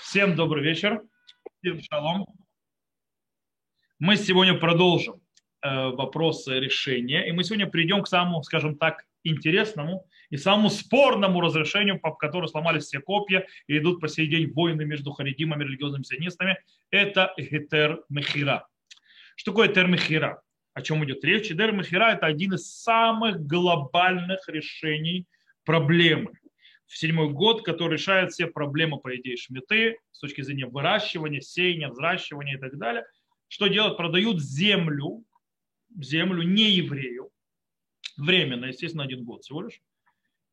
Всем добрый вечер. Всем шалом. Мы сегодня продолжим э, вопросы решения. И мы сегодня придем к самому, скажем так, интересному и самому спорному разрешению, по которому сломались все копья и идут по сей день войны между харидимами и религиозными сионистами. Это Гетер Мехира. Что такое Гетер Мехира? О чем идет речь? Гетер Мехира – это один из самых глобальных решений проблемы седьмой год, который решает все проблемы, по идее, шметы с точки зрения выращивания, сеяния, взращивания и так далее. Что делают? Продают землю, землю не еврею, временно, естественно, один год всего лишь.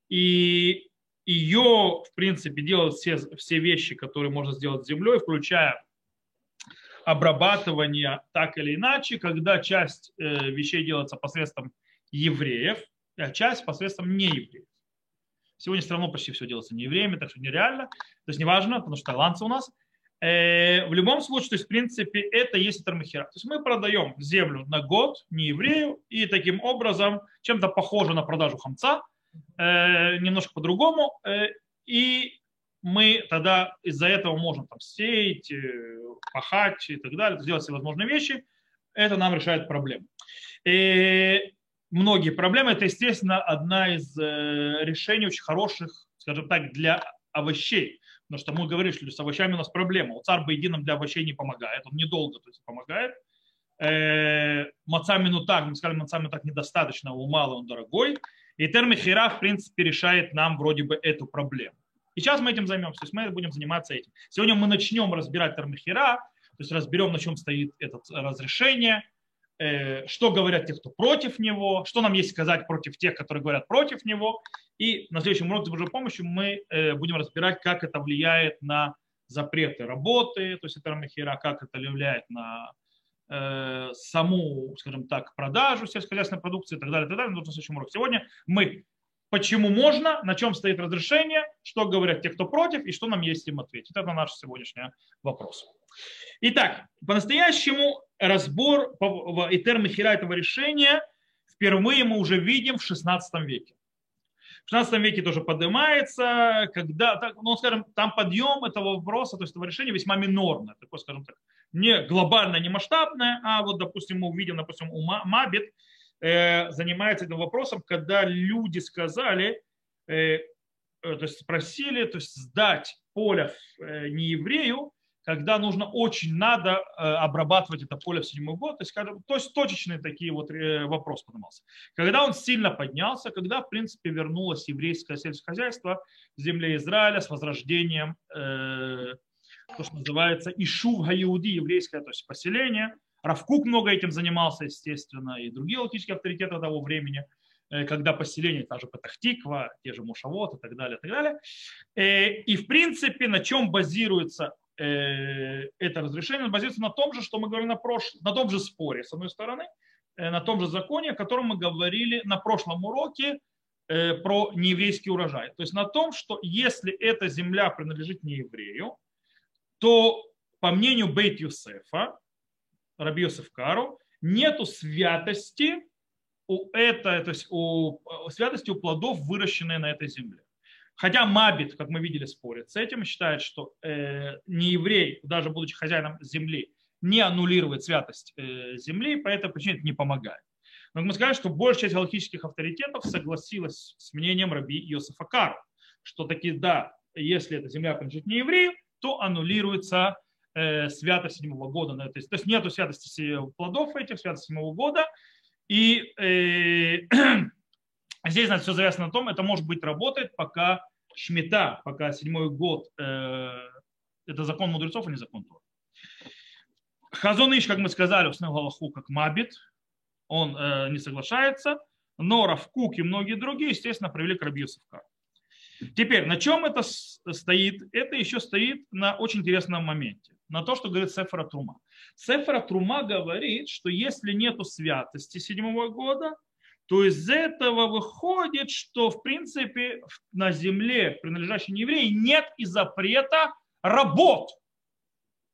И ее, в принципе, делают все, все вещи, которые можно сделать с землей, включая обрабатывание так или иначе, когда часть э, вещей делается посредством евреев, а часть посредством неевреев. Сегодня все равно почти все делается не евреями, так что нереально. То есть неважно, потому что таиландцы у нас. Э, в любом случае, то есть, в принципе, это есть термохера. То есть мы продаем землю на год не еврею, и таким образом чем-то похоже на продажу хамца, э, немножко по-другому. Э, и мы тогда из-за этого можем там сеять, пахать и так далее, сделать все возможные вещи. Это нам решает проблему многие проблемы. Это, естественно, одна из э, решений очень хороших, скажем так, для овощей. Потому что мы говорили, что с овощами у нас проблема. У царь Бейдином для овощей не помогает, он недолго то есть, помогает. Э, маца минутак, мы сказали, маца минутак недостаточно, его мало, он дорогой. И термихера, в принципе, решает нам вроде бы эту проблему. И сейчас мы этим займемся, то есть мы будем заниматься этим. Сегодня мы начнем разбирать термихера, то есть разберем, на чем стоит это разрешение, что говорят те, кто против него, что нам есть сказать против тех, которые говорят против него. И на следующем уроке с Божьей помощью мы э, будем разбирать, как это влияет на запреты работы, то есть это махира, как это влияет на э, саму, скажем так, продажу сельскохозяйственной продукции и так далее, и так далее. На следующем уроке. Сегодня мы почему можно, на чем стоит разрешение, что говорят те, кто против, и что нам есть им ответить. Это наш сегодняшний вопрос. Итак, по-настоящему разбор Итер Мехира этого решения впервые мы уже видим в 16 веке. В 16 веке тоже поднимается, когда, ну, скажем, там подъем этого вопроса, то есть этого решения весьма минорное, такое, скажем так, не глобальное, не масштабное, а вот, допустим, мы увидим, допустим, у Мабит занимается этим вопросом, когда люди сказали, э, э, то есть спросили, то есть сдать поле э, не еврею, когда нужно очень надо э, обрабатывать это поле в седьмой год, то есть, то есть точечные такие вот э, вопрос поднимался. Когда он сильно поднялся, когда, в принципе, вернулось еврейское сельское хозяйство в земле Израиля с возрождением, э, то, что называется Ишув Гаиуди, еврейское, то есть поселение. Равкук много этим занимался, естественно, и другие латинские авторитеты того времени э, когда поселение, та же Патахтиква, те же Мушавод и так далее, и так далее. И в принципе, на чем базируется Э, это разрешение базируется на том же, что мы говорили на, прош... на том же споре, с одной стороны, э, на том же законе, о котором мы говорили на прошлом уроке э, про нееврейский урожай. То есть на том, что если эта земля принадлежит нееврею, то по мнению Бейт Юсефа, Йосеф Кару, нету святости у, это, то есть у, святости у плодов, выращенные на этой земле. Хотя Мабит, как мы видели, спорит с этим, считает, что э, не еврей, даже будучи хозяином земли, не аннулирует святость э, земли, по этой причине это не помогает. Но мы сказали, что большая часть галактических авторитетов согласилась с мнением раби Иосифа Кару, что таки да, если эта земля принадлежит не еврею, то аннулируется э, святость седьмого года. То есть, то есть нету святости плодов этих, святости седьмого года. И э, здесь значит, все завязано на том, это может быть работает, пока шмета, пока седьмой год, э, это закон мудрецов, а не закон Тора. Хазон Иш, как мы сказали, установил Галаху как Мабит, он э, не соглашается, но Равкук и многие другие, естественно, привели к Рабьюсовка. Теперь, на чем это стоит? Это еще стоит на очень интересном моменте, на то, что говорит Сефера Трума. Сефера Трума говорит, что если нету святости седьмого года, то из этого выходит, что в принципе на земле, принадлежащей неевреи, нет и запрета работ,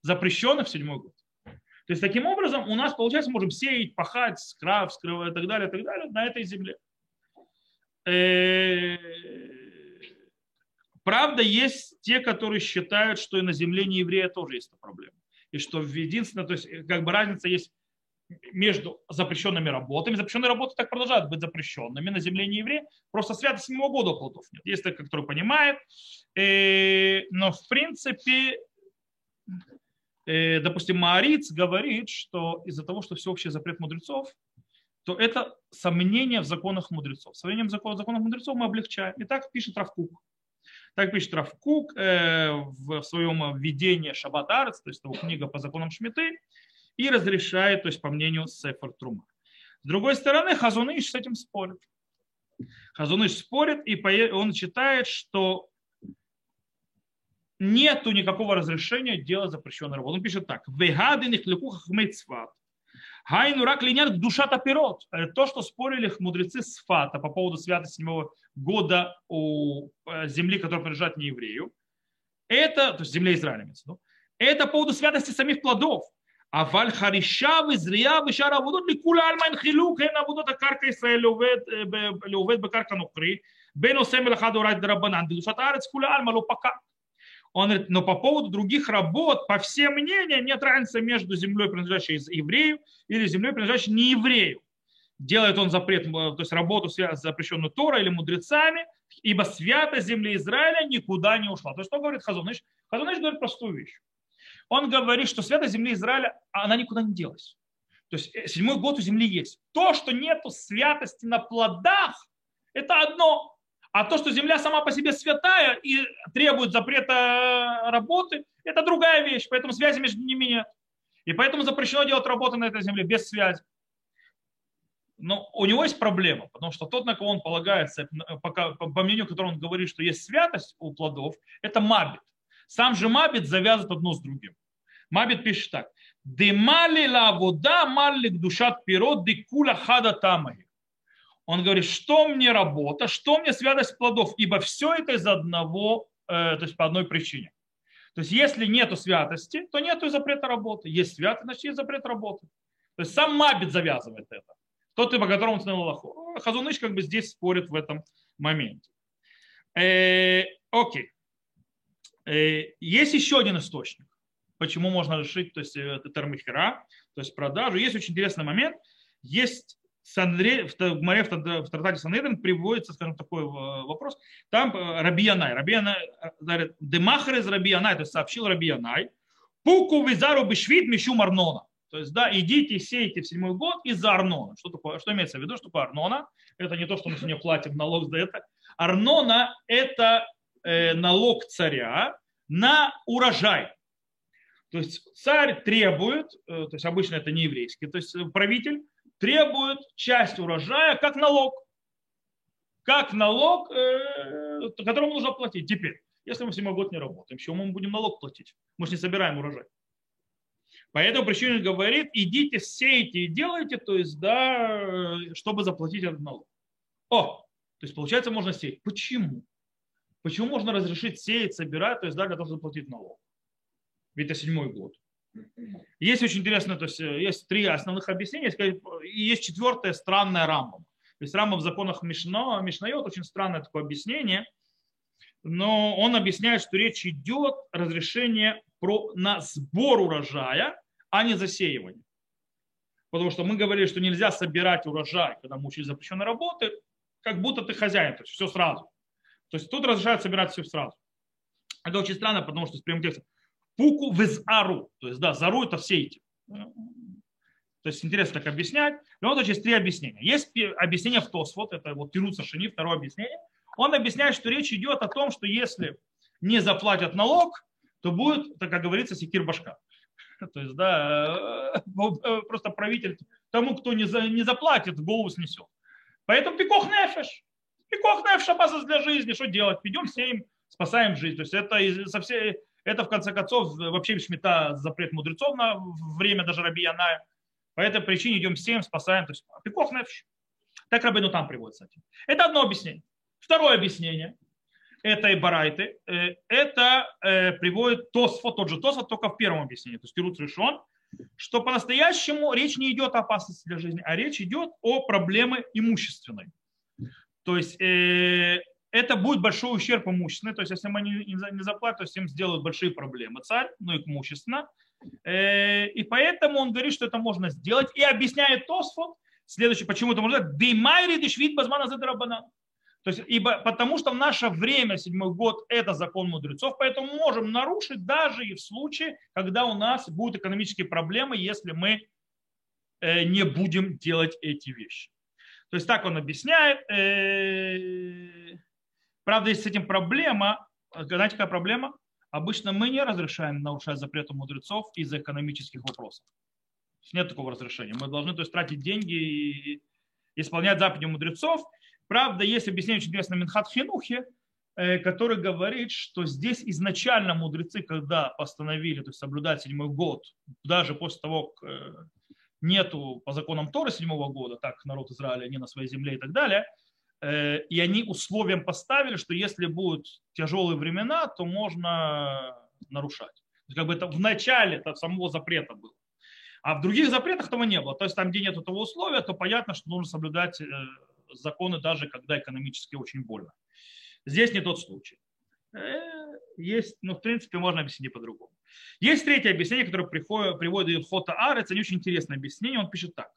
запрещенных в седьмой год. То есть таким образом у нас, получается, можем сеять, пахать, скрав, скрывать и так далее, и так далее на этой земле. Э, Правда, есть те, которые считают, что и на земле не еврея тоже есть эта проблема. И что единственное, то есть как бы разница есть между запрещенными работами. Запрещенные работы так продолжают быть запрещенными на земле не еврея. Просто свято седьмого года плодов нет. Есть такие, которые понимают. Э, но в принципе, э, допустим, Мариц говорит, что из-за того, что всеобщий запрет мудрецов, то это сомнение в законах мудрецов. Сомнением в законах мудрецов мы облегчаем. И так пишет Равкук. Так пишет Равкук э, в своем введении Шаббат Арец, то есть его книга по законам Шмиты, и разрешает, то есть по мнению Сефер Трума. С другой стороны, Хазуныш с этим спорит. Хазуныш спорит, и он считает, что нету никакого разрешения делать запрещенную работу. Он пишет так. Вегады нехлекухах мецват. Хайну рак линят душа топирот. Э, то, что спорили мудрецы с Фата по поводу святости седьмого года у э, земли, которая принадлежит не еврею, это, то есть земля Израиля, ну, это по поводу святости самих плодов. А валь хариша визрия вишара вудот ликула альмайн хилюк хен авудот акарка Исраэль леувет э, бекарка нухри бен осем лахаду райд драбанан дедушат арец кула альма лопака. Он говорит, но по поводу других работ, по всем мнениям, нет разницы между землей, принадлежащей еврею, или землей, принадлежащей не еврею. Делает он запрет, то есть работу, запрещенную Тора или мудрецами, ибо святость земли Израиля никуда не ушла. То есть что говорит Хазуныш? Хазуныш говорит простую вещь он говорит, что святость земли Израиля, она никуда не делась. То есть э, седьмой год у земли есть. То, что нету святости на плодах, это одно. А то, что земля сама по себе святая и требует запрета работы, это другая вещь. Поэтому связи между ними нет. И поэтому запрещено делать работу на этой земле без связи. Но у него есть проблема, потому что тот, на кого он полагается, по, мнению которого он говорит, что есть святость у плодов, это мабит. Сам же Мабит завязывает одно с другим. Мабит пишет так. Демали ла вода малик душат пирот декула хада тамаги. Он говорит, что мне работа, что мне святость плодов, ибо все это из одного, э, то есть по одной причине. То есть если нет святости, то нет запрета работы. Есть святость, значит есть запрет работы. То есть сам Мабит завязывает это. Тот, по которому установил Аллаху. Хазуныш как бы здесь спорит в этом моменте. Э, окей. Э, есть еще один источник, почему можно решить то есть, это то есть продажу. Есть очень интересный момент. Есть Сандре, в Гмаре, в Тратате Санедрин приводится, скажем, такой э, вопрос. Там э, Рабиянай. Рабиянай говорит, Демахар из Рабиянай, то есть сообщил Рабиянай, Пуку визару бешвит мишу марнона. То есть, да, идите, сейте в седьмой год из-за Арнона. Что, такое, что имеется в виду? Что такое Арнона? Это не то, что мы сегодня платим налог за это. Арнона – это Э, налог царя на урожай. То есть царь требует, э, то есть обычно это не еврейский, то есть правитель требует часть урожая как налог. Как налог, э, которому нужно платить. Теперь, если мы седьмой год не работаем, чего мы будем налог платить? Мы же не собираем урожай. По этой причине говорит, идите, сейте и делайте, то есть, да, чтобы заплатить этот налог. О, то есть, получается, можно сеять. Почему? Почему можно разрешить сеять, собирать, то есть да, для того, чтобы заплатить налог? Ведь это седьмой год. Есть очень интересно, то есть э, есть три основных объяснения, и есть четвертое странное рамбом. То есть рамбом в законах Мишна, Мишнайот очень странное такое объяснение, но он объясняет, что речь идет о разрешении про, на сбор урожая, а не засеивание. Потому что мы говорили, что нельзя собирать урожай, когда мы учили запрещенные работы, как будто ты хозяин, то есть все сразу. То есть тут разрешают собирать все сразу. Это очень странно, потому что с прямым текстом пуку визару, то есть да, зару это все эти. То есть интересно так объяснять. Но вот есть три объяснения. Есть объяснение в Тосфот, это вот Тируца Шини, второе объяснение. Он объясняет, что речь идет о том, что если не заплатят налог, то будет, так как говорится, секир башка. То есть, да, э, э, просто правитель тому, кто не, за, не заплатит, голову снесет. Поэтому пикох нефеш. И кохнаев шабаса для жизни, что делать? Идем сеем, спасаем жизнь. То есть это, со всей, это в конце концов вообще шмита запрет мудрецов на время даже Раби Яная. По этой причине идем сеем, спасаем. То есть пикох нефш. Так Рабину там приводится. Это одно объяснение. Второе объяснение этой барайты, э, это э, приводит Тосфот, тот же Тосфот, только в первом объяснении, то есть Кируц решен, что по-настоящему речь не идет о опасности для жизни, а речь идет о проблеме имущественной. То есть э, это будет большой ущерб имущественный, то есть если мы не, заплатят, то им сделают большие проблемы царь, ну и имущественно. Э, и поэтому он говорит, что это можно сделать, и объясняет Тосфот, следующий, почему это можно сделать, «Беймайри дешвит базмана задрабана». То есть, ибо, потому что в наше время, седьмой год, это закон мудрецов, поэтому можем нарушить даже и в случае, когда у нас будут экономические проблемы, если мы э, не будем делать эти вещи. То есть так он объясняет. Э, правда, есть с этим проблема. Знаете, какая проблема? Обычно мы не разрешаем нарушать запреты мудрецов из-за экономических вопросов. Нет такого разрешения. Мы должны то есть, тратить деньги и исполнять заповеди мудрецов. Правда, есть объяснение очень интересно Минхат Хинухе, э, который говорит, что здесь изначально мудрецы, когда постановили то есть, соблюдать седьмой год, даже после того, как э, нету по законам Торы седьмого года, так народ Израиля не на своей земле и так далее, э, и они условием поставили, что если будут тяжелые времена, то можно нарушать. Как бы это в начале это самого запрета было. А в других запретах этого не было. То есть там, где нет этого условия, то понятно, что нужно соблюдать э, законы даже когда экономически очень больно. Здесь не тот случай. Э, есть, ну, в принципе, можно объяснить по-другому. Есть третье объяснение, которое приходит, приводит Фото Арец, это очень интересное объяснение, он пишет так.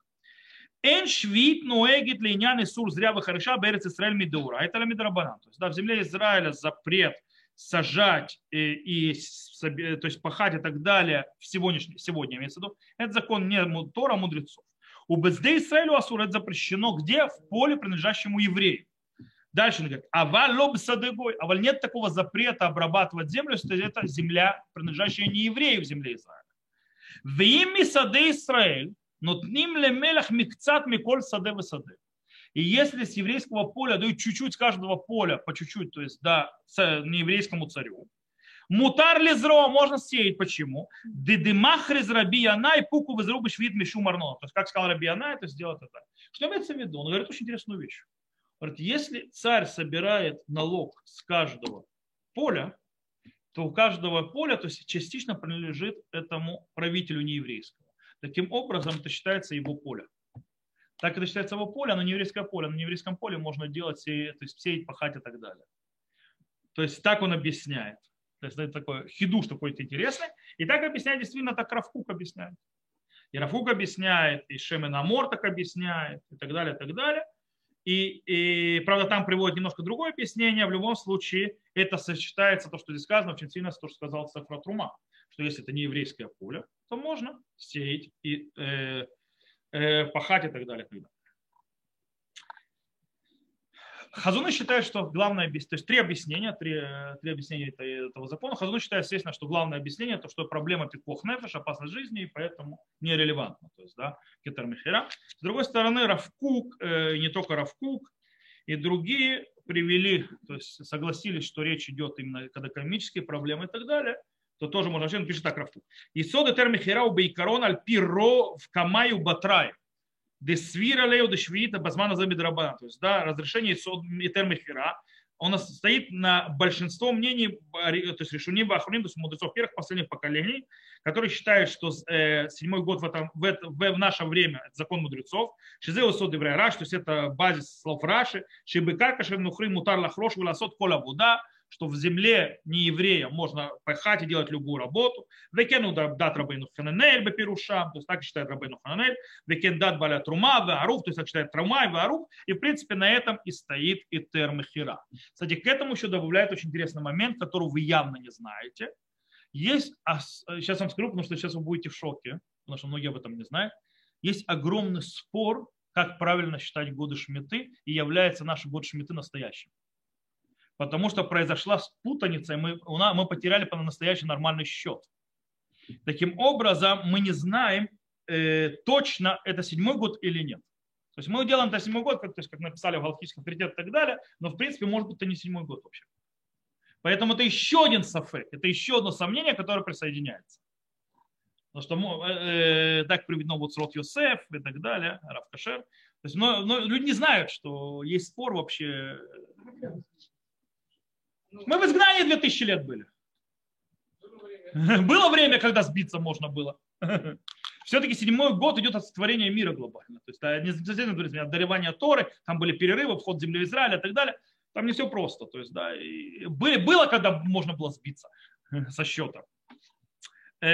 Эн швид нуэгит линян сур зря выхареша берец Исраэль мидура. Это ламидрабанан. То есть да, в земле Израиля запрет сажать и, и то есть пахать и так далее в сегодняшний, сегодня имеется это закон не Тора, а мудрецов. У Безде Исраилю Асур это запрещено где? В поле, принадлежащему еврею. Дальше он говорит, аваль лоб садыгой, аваль нет такого запрета обрабатывать землю, если это земля, принадлежащая не еврею в земле Израиля. В имя сады Израиль, но ним лемелах микцат миколь сады в сады. И если с еврейского поля дают чуть-чуть с каждого поля, по чуть-чуть, то есть да, нееврейскому царю, Мутар лизро можно сеять. Почему? Дедымах раби и пуку вызрубыш вид мишу марно. То есть, как сказал раби это сделать это. Что имеется в виду? Он говорит очень интересную вещь. Говорит, если царь собирает налог с каждого поля, то у каждого поля то есть частично принадлежит этому правителю нееврейскому. Таким образом, это считается его поле. Так это считается его поле, оно не еврейское поле. На нееврейском поле можно делать, то есть сеять, пахать и так далее. То есть так он объясняет. То есть это такой хидуш такой интересный. И так объясняет, действительно, так Равкук объясняет. И Равкук объясняет, и Шемен Амор так объясняет, и так далее, и так далее. И, и, правда, там приводит немножко другое объяснение. В любом случае, это сочетается, то, что здесь сказано, очень сильно с то, что сказал Сафра Трума, что если это не еврейское поле, то можно сеять и э, э, пахать и так далее. Хазуны считает, что главное объяснение, то есть три объяснения, три, три объяснения этого закона. Хазуны считает, естественно, что главное объяснение, то, что проблема пикох нефеш, опасность жизни, и поэтому нерелевантно. То есть, да, кетер михера. С другой стороны, Равкук, э, не только Равкук, и другие привели, то есть согласились, что речь идет именно когда экономические проблемы и так далее, то тоже можно начать, пишет так Равкук. И соды термихера у бейкарон аль пиро в камаю батрай. Десвира лео дешвита базмана замидрабана. То есть, да, разрешение и термихера, он стоит на большинство мнений, то есть решуним бахруним, то есть мудрецов первых последних поколений, которые считают, что э, седьмой год в, этом, в, это, в наше время это закон мудрецов, шизеу сод раш, то есть это базис слов Раши, шибыкака шевнухри мутар лахрош выласот кола буда, что в земле не еврея можно пахать и делать любую работу. Векену дат рабейну хананель бепирушам, то есть так считает рабейну хананель. Векен дат баля трума варух, то есть так считает трума и варух. И в принципе на этом и стоит и термехира. Кстати, к этому еще добавляет очень интересный момент, который вы явно не знаете. Есть, сейчас вам скажу, потому что сейчас вы будете в шоке, потому что многие об этом не знают. Есть огромный спор, как правильно считать годы Шмиты, и является наш год Шмиты настоящим потому что произошла путаница, и мы, мы потеряли по настоящий нормальный счет. Таким образом, мы не знаем э, точно, это седьмой год или нет. То есть мы делаем это седьмой год, как, то есть, как написали в галактическом авторитете и так далее, но в принципе может быть это не седьмой год вообще. Поэтому это еще один сафек, это еще одно сомнение, которое присоединяется. Потому что э, э, так приведено вот Срот Йосеф и так далее, Раф Кашер. То есть, но, но люди не знают, что есть спор вообще. Мы в изгнании 2000 лет были. Было время, когда сбиться можно было. Все-таки седьмой год идет от сотворения мира глобально. То есть не совсем от дарования Торы, там были перерывы, вход в землю Израиля и так далее. Там не все просто. То есть, да, были, было, когда можно было сбиться со счета. Э,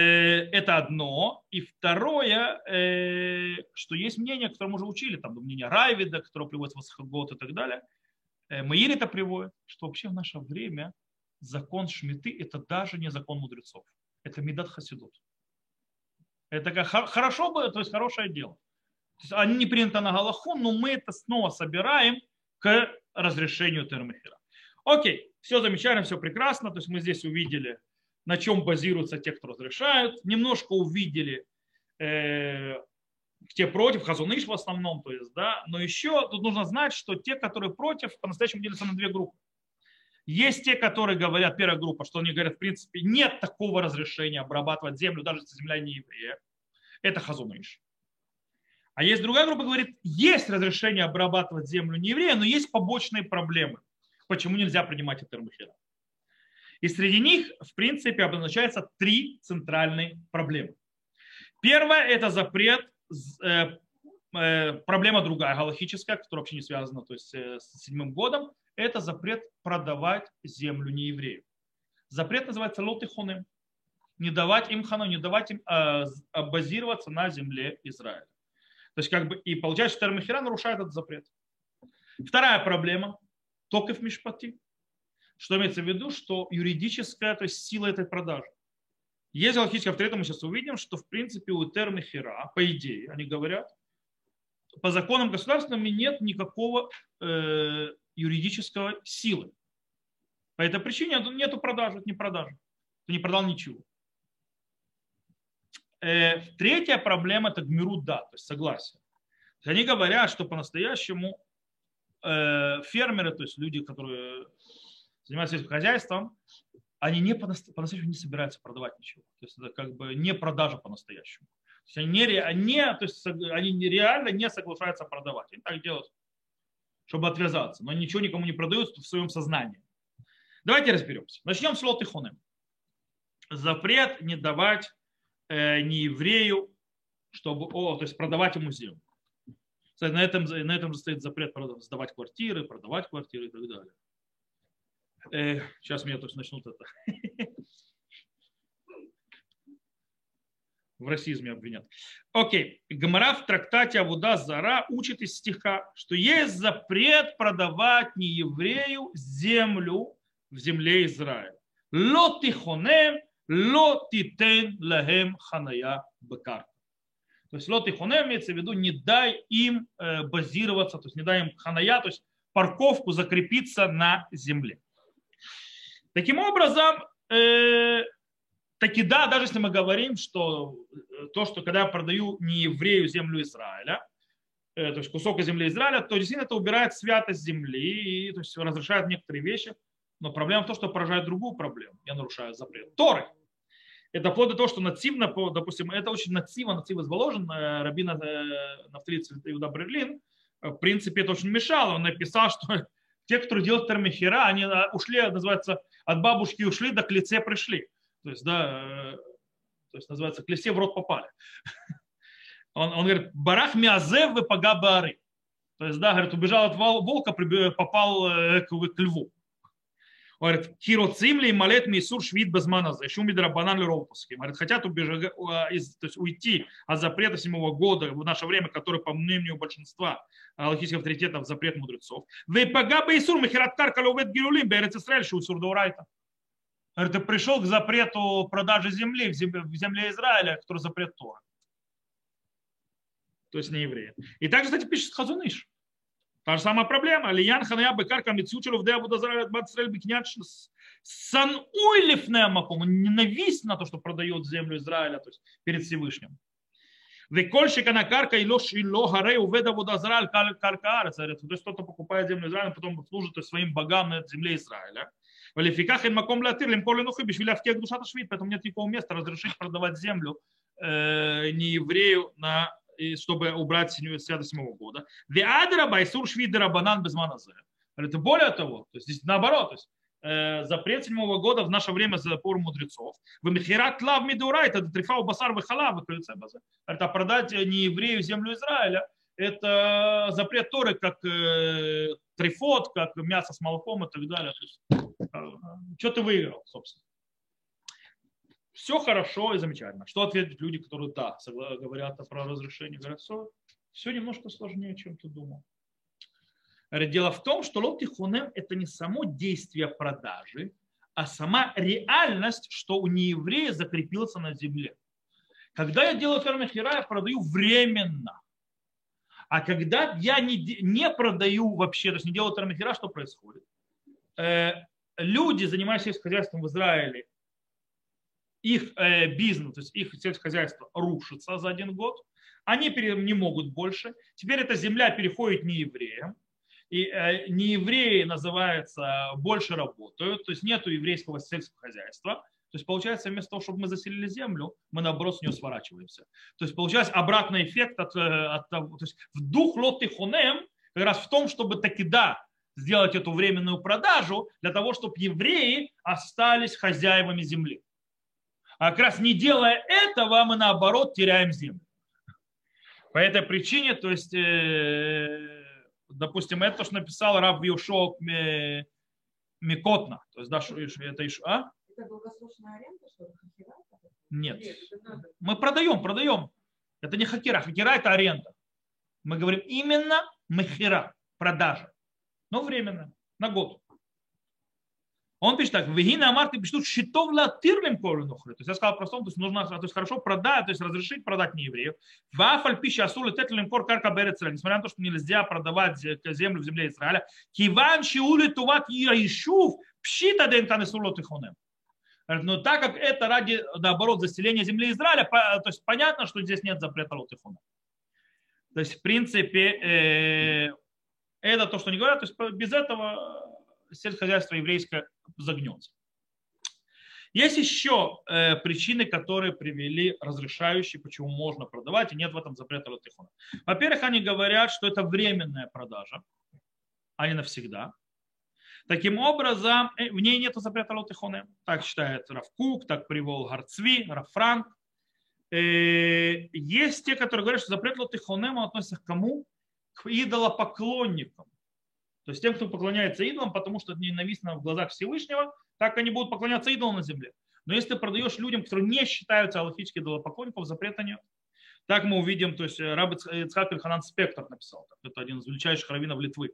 это одно. И второе, э, что есть мнение, которое мы уже учили, там мнение Райвида, которое приводится в Асхагот и так далее. Э, Маир это приводит, что вообще в наше время закон Шмиты – это даже не закон мудрецов. Это Медат Хасидут. Это как, хорошо бы, то есть хорошее дело. есть они не приняты на Галаху, но мы это снова собираем к разрешению термохера. Окей, все замечательно, все прекрасно. То есть мы здесь увидели, на чем базируются те, кто разрешают. Немножко увидели э, те против, Хазуныш в основном, то есть, да, но еще тут нужно знать, что те, которые против, по-настоящему делятся на две группы. Есть те, которые говорят, первая группа, что они говорят, в принципе, нет такого разрешения обрабатывать землю, даже если земля не еврея. Это Хазуныш. А есть другая группа, говорит, есть разрешение обрабатывать землю не еврея, но есть побочные проблемы. Почему нельзя принимать это Мухера? И среди них, в принципе, обозначается три центральные проблемы. Первое – это запрет, проблема другая, галахическая, которая вообще не связана то есть, э, с седьмым годом, это запрет продавать землю нееврею. Запрет называется лотихонем. Не давать им хану, не давать им базироваться на земле Израиля. То есть как бы и получается, что Термахира нарушает этот запрет. Вторая проблема – токов мишпати. Что имеется в виду, что юридическая, то есть сила этой продажи. Есть галактическая авторитет, мы сейчас увидим, что в принципе у Термахира, по идее, они говорят, по законам государственным нет никакого э, юридического силы. По этой причине нету продажи, это не продажи. Ты не продал ничего. Э, третья проблема – это гмируда, то есть согласие. То есть они говорят, что по-настоящему э, фермеры, то есть люди, которые занимаются этим хозяйством, они не по-настоящему не собираются продавать ничего. То есть это как бы не продажа по-настоящему. То есть они, не, они, то есть они реально не соглашаются продавать. Они так делают, чтобы отвязаться. Но ничего никому не продают в своем сознании. Давайте разберемся. Начнем с лотыхоны. Запрет не давать э, не еврею, чтобы, о, то есть продавать ему землю. На этом, на этом стоит запрет сдавать квартиры, продавать квартиры и так далее. Э, сейчас меня точно начнут это. В расизме обвинят. Окей. Гамара в трактате Авуда Зара учит из стиха, что есть запрет продавать не еврею землю в земле Израиля. Лотихонем ло титен лахем ханая бекар. То есть лот и имеется в виду не дай им э, базироваться, то есть не дай им ханая, то есть парковку закрепиться на земле. Таким образом, э, таки да, даже если мы говорим, что э, то, что когда я продаю не еврею землю Израиля, то есть кусок земли Израиля, то действительно это убирает святость земли и то есть разрешает некоторые вещи. Но проблема в том, что поражает другую проблему. Я нарушаю запрет. Торы это вплоть до того, что нативно, допустим, это очень нативно, натив изложен, э, Рабина э, Нафталиц Иуда Берлин, э, в принципе, это очень мешало. Он написал, что те, кто делают термихера, они ушли, называется, от бабушки ушли, до к лице пришли. То есть, да, то есть, называется, к лице в рот попали. Он, он говорит, барах миазев вы пагабары. То есть, да, говорит, убежал от волка, попал к, к льву. Говорит, хироцим ли малет мисур швид безманаза, шуми драбанан ли Говорит, хотят убежать, то есть уйти от запрета седьмого года в наше время, который, по мнению большинства логических авторитетов, запрет мудрецов. Вы пагаба исур михираткар каловет гирулим берет Исраэль шусур доурайта. Говорит, ты пришел к запрету продажи земли в земле Израиля, который запрет Тора. То есть не евреи. И также, кстати, пишет Хазуныш. Та же самая проблема. Лиян хания бекарка мицучеров де абудазара бацрель бикнят сан уйлиф немаком. Ненависть на то, что продает землю Израиля, то есть перед Всевышним. Векольщика на карка и лош и логарей уведа водозраль каркаарец. То есть кто-то покупает землю Израиля, потом служит своим богам на земле Израиля. Валификах и маком латыр лимполи нухи бишвиля в тех душата швид. Поэтому нет никакого места разрешить продавать землю э, не еврею на чтобы убрать святость седьмого года. Виадра байсур швидера банан без маназе. Это более того, то есть здесь наоборот, то есть, э, запрет седьмого года в наше время за запор мудрецов. В михират лав мидурай, это трифау басар в халав, это продать не еврею землю Израиля, это запрет Торы, как э, трифот, как мясо с молоком и так далее. То есть, э, что ты выиграл, собственно. Все хорошо и замечательно. Что ответят люди, которые да, говорят про разрешение? Говорят, все, все немножко сложнее, чем ты думал. Дело в том, что лот тихунем это не само действие продажи, а сама реальность, что у нееврея закрепился на земле. Когда я делаю термихира, я продаю временно. А когда я не, не продаю вообще, то есть не делаю термихира, что происходит? Э, люди, занимающиеся хозяйством в Израиле, их э, бизнес, то есть их сельскохозяйство рушится за один год, они не могут больше. Теперь эта земля переходит не евреям, и э, не евреи, называется, больше работают, то есть нет еврейского сельского хозяйства. То есть получается, вместо того, чтобы мы заселили землю, мы наоборот с нее сворачиваемся. То есть получается обратный эффект от, э, от того, то есть в дух лоты хунем как раз в том, чтобы таки да, сделать эту временную продажу для того, чтобы евреи остались хозяевами земли. А как раз не делая этого, мы наоборот теряем землю. По этой причине, то есть э, допустим, это, что написал Раб Юшок Микотна. То есть, да, что это еще, а? Это долгосрочная аренда, что Нет. Мы продаем, продаем. Это не хакера. Хакера это аренда. Мы говорим именно махира, продажа. Но временно, на год. Он пишет так, Вегина Амар, ты пишет, щитов латирлем коренухры. То есть я сказал простом, то есть нужно то есть хорошо продать, то есть разрешить продать не евреев. Вафаль пища асур лететлем кор карка берецера. Несмотря на то, что нельзя продавать землю в земле Израиля. Киван шиули туват яишув пшита денканы сулотихонем. Но так как это ради, наоборот, заселения земли Израиля, то есть понятно, что здесь нет запрета лотихона. То есть, в принципе, э, это то, что они говорят. То есть без этого сельскохозяйство еврейское загнется. Есть еще э, причины, которые привели разрешающие, почему можно продавать, и нет в этом запрета латихона. Во-первых, они говорят, что это временная продажа, а не навсегда. Таким образом, э, в ней нет запрета латихона. Так считает Равкук, так привел Гарцви, Рафранк. Э, есть те, которые говорят, что запрет латихонема относится к кому? К идолопоклонникам. То есть тем, кто поклоняется идолам, потому что это ненавистно в глазах Всевышнего, так они будут поклоняться идолам на земле. Но если ты продаешь людям, которые не считаются аллахически идолопоклонников, запрета нет. Так мы увидим, то есть раб Ицхак Ильханан Спектр написал, это один из величайших раввинов Литвы.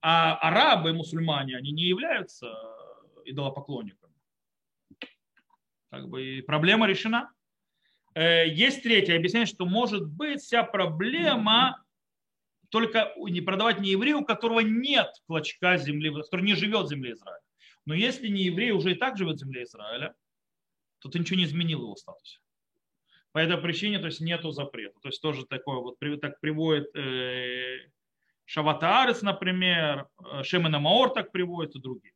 А арабы, мусульмане, они не являются идолопоклонниками. Как бы проблема решена. Э, есть третье объяснение, что может быть вся проблема только не продавать не еврею, у которого нет клочка земли, который не живет в земле Израиля. Но если не еврей уже и так живет в земле Израиля, то ты ничего не изменил его статусе. По этой причине то есть нету запрета. То есть тоже такое вот так приводит э, Шаватаарец, например, э, Шемена Маор так приводит и другие.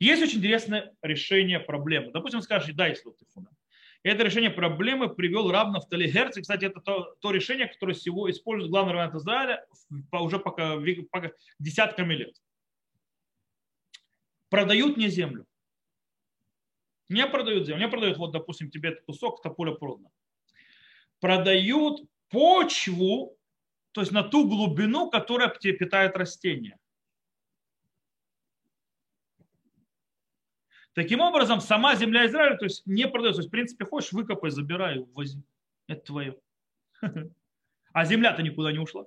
Есть очень интересное решение проблемы. Допустим, скажешь, да, если ты. Это решение проблемы привел Раб Нафтали Герц. кстати, это то, то решение, которое всего использует главный равен Израиля уже пока, пока десятками лет. Продают не землю. Не продают землю. Не продают, вот, допустим, тебе этот кусок, это поле продано. Продают почву, то есть на ту глубину, которая питает растения. Таким образом, сама земля Израиля то есть, не продается. То есть, в принципе, хочешь, выкопай, забирай, увози. Это твое. А земля-то никуда не ушла.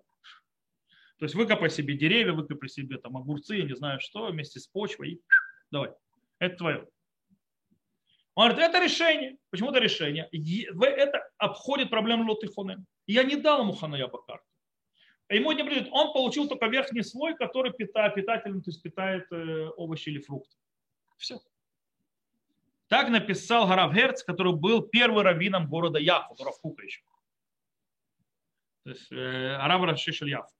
То есть выкопай себе деревья, выкопай себе там огурцы, я не знаю что, вместе с почвой. Давай. Это твое. Он говорит, это решение. Почему это решение? Это обходит проблему лотыхоны. Я не дал ему ханая бакар. Ему не придет. Он получил только верхний слой, который питает, питательный, то есть питает э, овощи или фрукты. Все. Так написал Гарав Герц, который был первым раввином города Яфу, Равкука еще. То есть э, Араб Рашишель Яфу.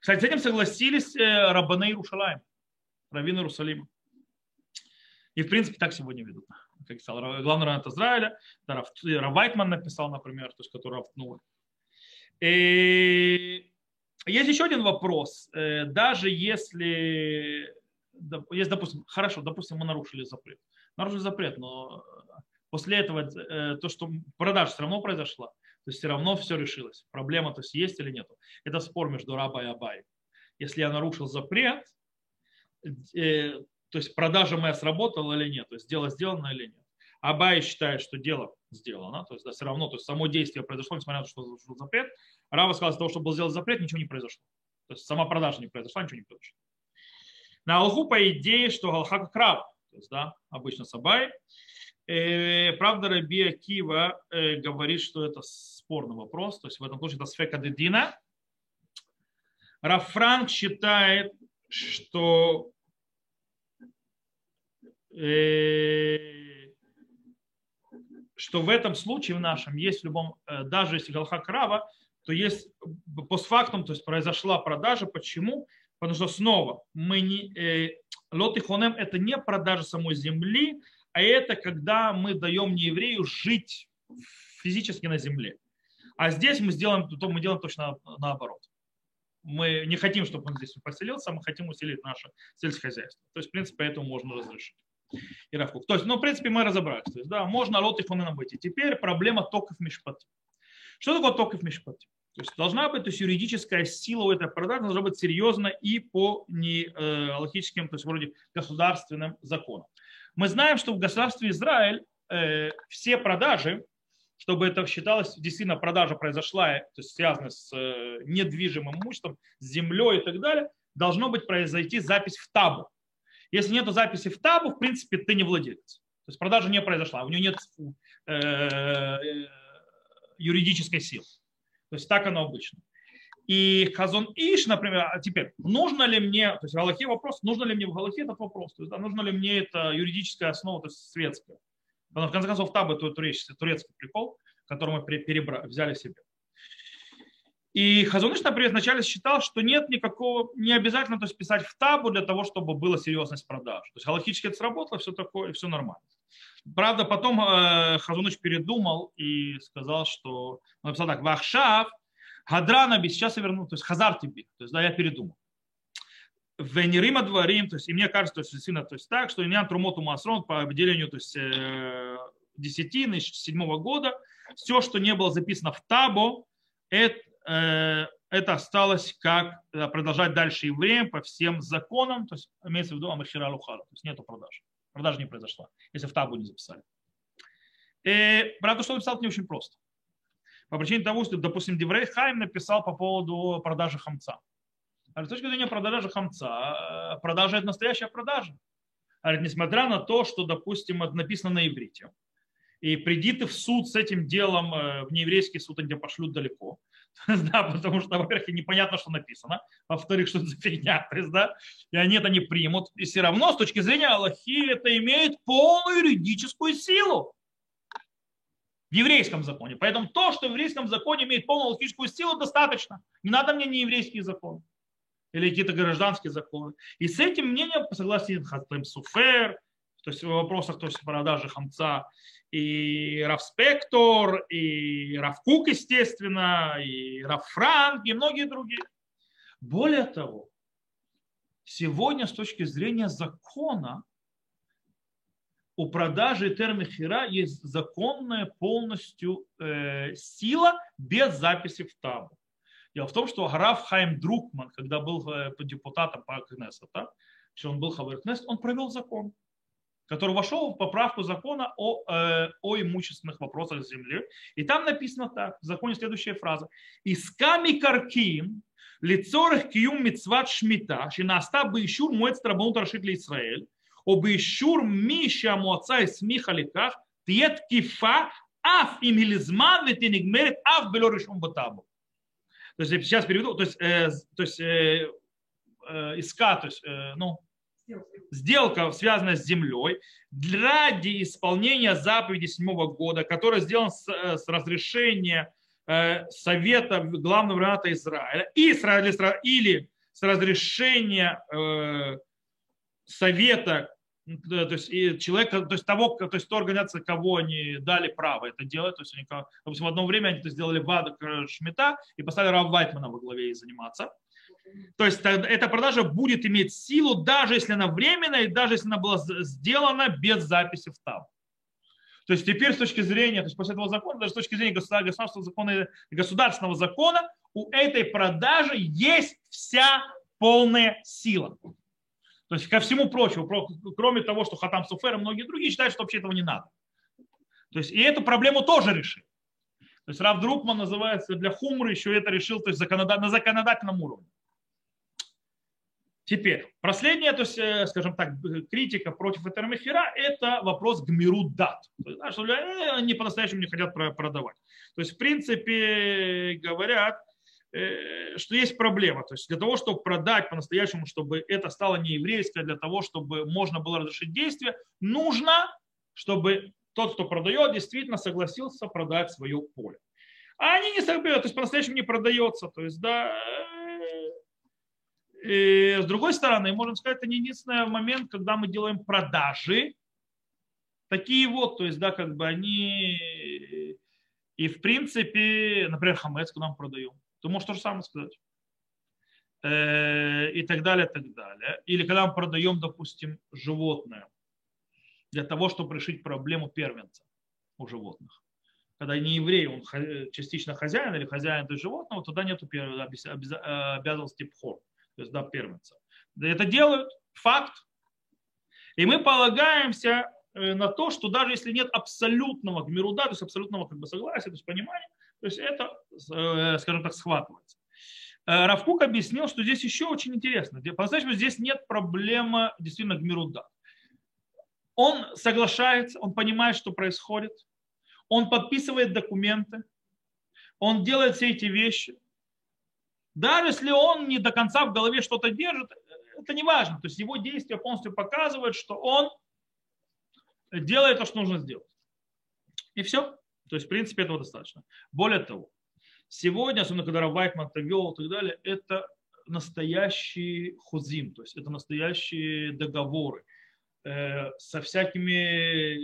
Кстати, с этим согласились э, Рабаны Иерушалаем, раввины Иерусалима. И, в принципе, так сегодня ведут. Как сказал главный раввин Израиля, Равайтман написал, например, то есть, который Равтнула. И есть еще один вопрос. Э, даже если, есть, допустим, хорошо, допустим, мы нарушили запрет нарушили запрет, но после этого э, то, что продажа все равно произошла, то есть все равно все решилось. Проблема то есть есть или нет. Это спор между Раба и Абай. Если я нарушил запрет, э, то есть продажа моя сработала или нет, то есть дело сделано или нет. Абай считает, что дело сделано, то есть да, все равно, то есть само действие произошло, несмотря на то, что запрет. Рава сказал, из того, что был сделан запрет, ничего не произошло. То есть сама продажа не произошла, ничего не произошло. На Алху по идее, что Алха как раб, то есть, да, обычно Сабай. Э, правда, Раби Акива э, говорит, что это спорный вопрос, то есть в этом случае это сфека дедина. Рафранк считает, что э, что в этом случае в нашем есть в любом, даже если Галха Крава, то есть постфактум, то есть произошла продажа. Почему? Потому что снова мы не, э, лот и хонем это не продажа самой земли, а это когда мы даем нееврею жить физически на земле. А здесь мы сделаем, то мы делаем точно наоборот. Мы не хотим, чтобы он здесь поселился, мы хотим усилить наше сельское хозяйство. То есть, в принципе, поэтому можно разрешить. И То есть, ну, в принципе, мы разобрались. То есть, да, можно лот и хонем быть. И теперь проблема токов мишпати. Что такое токов мишпати? То есть должна быть то есть, юридическая сила у этой продажи, должна быть серьезна и по не э, то есть вроде государственным законам. Мы знаем, что в государстве Израиль э, все продажи, чтобы это считалось, действительно продажа произошла, то есть связанная с э, недвижимым имуществом, с землей и так далее, должно быть произойти запись в табу. Если нет записи в табу, в принципе, ты не владелец. То есть продажа не произошла, у нее нет э, э, юридической силы. То есть так оно обычно. И Хазон Иш, например, а теперь, нужно ли мне, то есть в Галахе вопрос, нужно ли мне в Галахе этот вопрос, то есть, да, нужно ли мне это юридическая основа, то есть светская. Потому что, в конце концов, таб это турецкий, турецкий прикол, который мы перебрали, взяли себе. И Хазуныш, например, вначале считал, что нет никакого, не обязательно то есть, писать в табу для того, чтобы была серьезность продаж. То есть галактически это сработало, все такое, все нормально. Правда, потом э, Хазуныч передумал и сказал, что он написал так, Вахшав, Гадранаби, сейчас я верну, то есть Хазар тебе, то есть да, я передумал. Венерима дворим, то есть, и мне кажется, то есть, действительно, то есть так, что Иньян Трумоту Масрон по выделению, то есть, э, десятины седьмого года, все, что не было записано в Табо, это, это осталось как э, продолжать дальше евреям по всем законам, то есть имеется в виду Амашира Лухара, то есть нету продаж. Продажа не произошла, если в табу не записали. И, э, правда, что написал, это не очень просто. По причине того, что, допустим, Деврей Хайм написал по поводу продажи хамца. А с точки зрения продажи хамца, э, продажа – это настоящая продажа. А несмотря на то, что, допустим, это написано на иврите, и приди ты в суд с этим делом, э, в нееврейский суд, тебя пошлют далеко, да, потому что, во-первых, непонятно, что написано, во-вторых, что это за фигня, да, и они это не примут. И все равно, с точки зрения Аллахи, это имеет полную юридическую силу в еврейском законе. Поэтому то, что в еврейском законе имеет полную логическую силу, достаточно. Не надо мне не еврейский закон или какие-то гражданские законы. И с этим мнением согласен Хатем Суфер, то есть в вопросах то есть продажи хамца и Равспектор, и Равкук, естественно, и Равфранк, и многие другие. Более того, сегодня с точки зрения закона у продажи термихира есть законная полностью э, сила без записи в табу. Дело в том, что Гараф Хайм Друкман, когда был э, депутатом по Кнессета, он был Хавер Кнессет, он провел закон который вошел в поправку закона о, э, о имущественных вопросах земли. И там написано так, в законе следующая фраза. «Исками карким лицорых киюм мицват шмита, шинаста бейшур моет страбонут рашит ли Израиль, о бейшур миша моца и смиха ликах, тиет кифа аф им илизман ветенигмерит аф бело решум батабу». То есть, сейчас переведу, то есть, э, то есть э, э, иска, то есть, э, ну, сделка, связанная с землей, ради исполнения заповеди седьмого года, которая сделана с, э, с разрешения э, Совета Главного Равната Израиля и с, или с разрешения э, Совета то есть человека, то есть того, то есть той организации, кого они дали право это делать, то есть они, допустим, в одно время они это сделали Вада Шмита и поставили Рав Вайтмана во главе и заниматься. То есть эта продажа будет иметь силу, даже если она временная, и даже если она была сделана без записи в таб. То есть теперь с точки зрения, то есть после этого закона, даже с точки зрения государственного закона, государственного закона, у этой продажи есть вся полная сила. То есть ко всему прочему, кроме того, что Хатам Суфер и многие другие считают, что вообще этого не надо. То есть и эту проблему тоже решил. То есть Рав Друкман называется для Хумры еще это решил то есть на законодательном уровне. Теперь, последняя, то есть, э, скажем так, критика против Этермехера – это вопрос гмиру дат. То есть, что они по-настоящему не хотят продавать. То есть, в принципе, говорят, э, что есть проблема. То есть для того, чтобы продать по-настоящему, чтобы это стало не еврейское, для того, чтобы можно было разрешить действие, нужно, чтобы тот, кто продает, действительно согласился продать свое поле. А они не согласились, то есть по-настоящему не продается. То есть, да, и с другой стороны, можно сказать, это не единственный момент, когда мы делаем продажи. Такие вот, то есть, да, как бы они... И в принципе, например, хамец, мы продаем, то можешь то же самое сказать. Э, и так далее, и так далее. Или когда мы продаем, допустим, животное для того, чтобы решить проблему первенца у животных. Когда не еврей, он частично хозяин или хозяин для животного, тогда нет обязанности пхор то есть да, первенца. Это делают, факт. И мы полагаемся э, на то, что даже если нет абсолютного гмируда, то есть абсолютного как бы, согласия, то есть понимания, то есть это, э, скажем так, схватывается. Э, Равкук объяснил, что здесь еще очень интересно. По-настоящему здесь нет проблемы действительно гмируда. Он соглашается, он понимает, что происходит, он подписывает документы, он делает все эти вещи, даже если он не до конца в голове что-то держит, это не важно. То есть его действия полностью показывают, что он делает то, что нужно сделать. И все. То есть, в принципе, этого достаточно. Более того, сегодня, особенно когда Равайкман вел и так далее, это настоящий хузим, то есть это настоящие договоры э, со всякими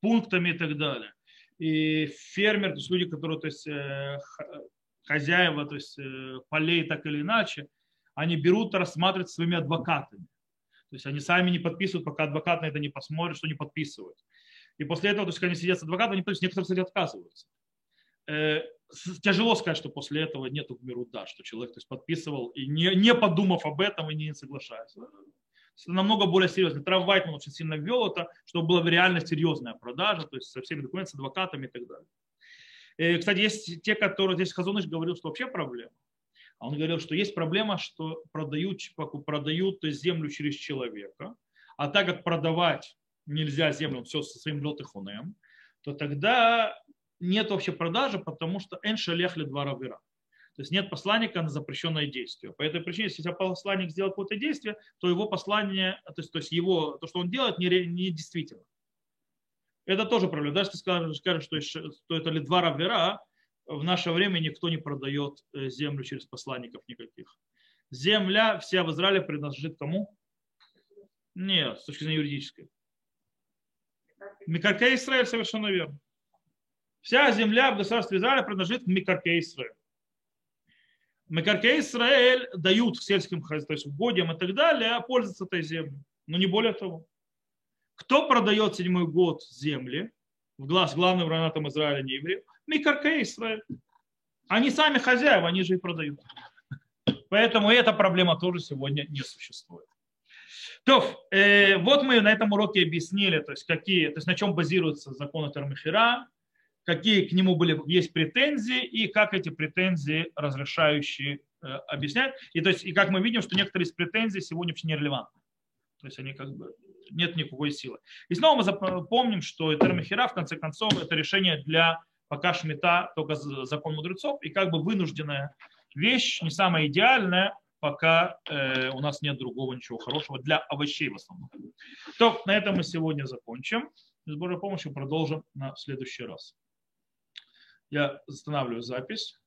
пунктами и так далее. И фермер, то есть люди, которые то есть, э, хозяева, то есть э, полей так или иначе, они берут и рассматривают своими адвокатами. То есть они сами не подписывают, пока адвокат на это не посмотрит, что не подписывают. И после этого, то есть, когда они сидят с адвокатом, они, то есть, некоторые, кстати, отказываются. Э, тяжело сказать, что после этого нету миру да, что человек то есть, подписывал и не, не подумав об этом и не соглашается. Это намного более серьезно. Трав Вайтман очень сильно ввел это, чтобы была реально серьезная продажа, то есть со всеми документами, с адвокатами и так далее. Кстати, есть те, которые здесь Хазуныш говорил, что вообще проблема. А он говорил, что есть проблема, что продают, продают землю через человека, а так как продавать нельзя землю все со своим летыхунем, то тогда нет вообще продажи, потому что эншалех два равера. То есть нет посланника на запрещенное действие. По этой причине, если посланник сделал какое-то действие, то его послание, то есть, то есть его, то, что он делает, не, не действительно. Это тоже проблема. Даже если скажешь, скажешь что, что это лидва равера, в наше время никто не продает э, землю через посланников никаких. Земля вся в Израиле принадлежит кому? Нет, с точки зрения юридической. Микаркей Израиль совершенно верно. Вся земля в государстве Израиля принадлежит Микаркей Израиль. Микаркей Израиль дают сельским то есть угодьям и так далее, а пользоваться этой землей. Но не более того. Кто продает седьмой год земли, в глаз главным ранатом Израиля не евреев? Микаркей Израиль. Они сами хозяева, они же и продают. Поэтому эта проблема тоже сегодня не существует. То, э, вот мы на этом уроке объяснили, то есть, какие, то есть на чем базируется закон Термихера, какие к нему были, есть претензии и как эти претензии разрешающие э, объяснять. И, то есть, и как мы видим, что некоторые из претензий сегодня вообще нерелевантны. То есть они как бы нет никакой силы. И снова мы помним, что Этермехера, в конце концов, это решение для пока шмита, только закон мудрецов, и как бы вынужденная вещь, не самая идеальная, пока э, у нас нет другого ничего хорошего для овощей в основном. То, на этом мы сегодня закончим. С Божьей помощью продолжим на следующий раз. Я останавливаю запись.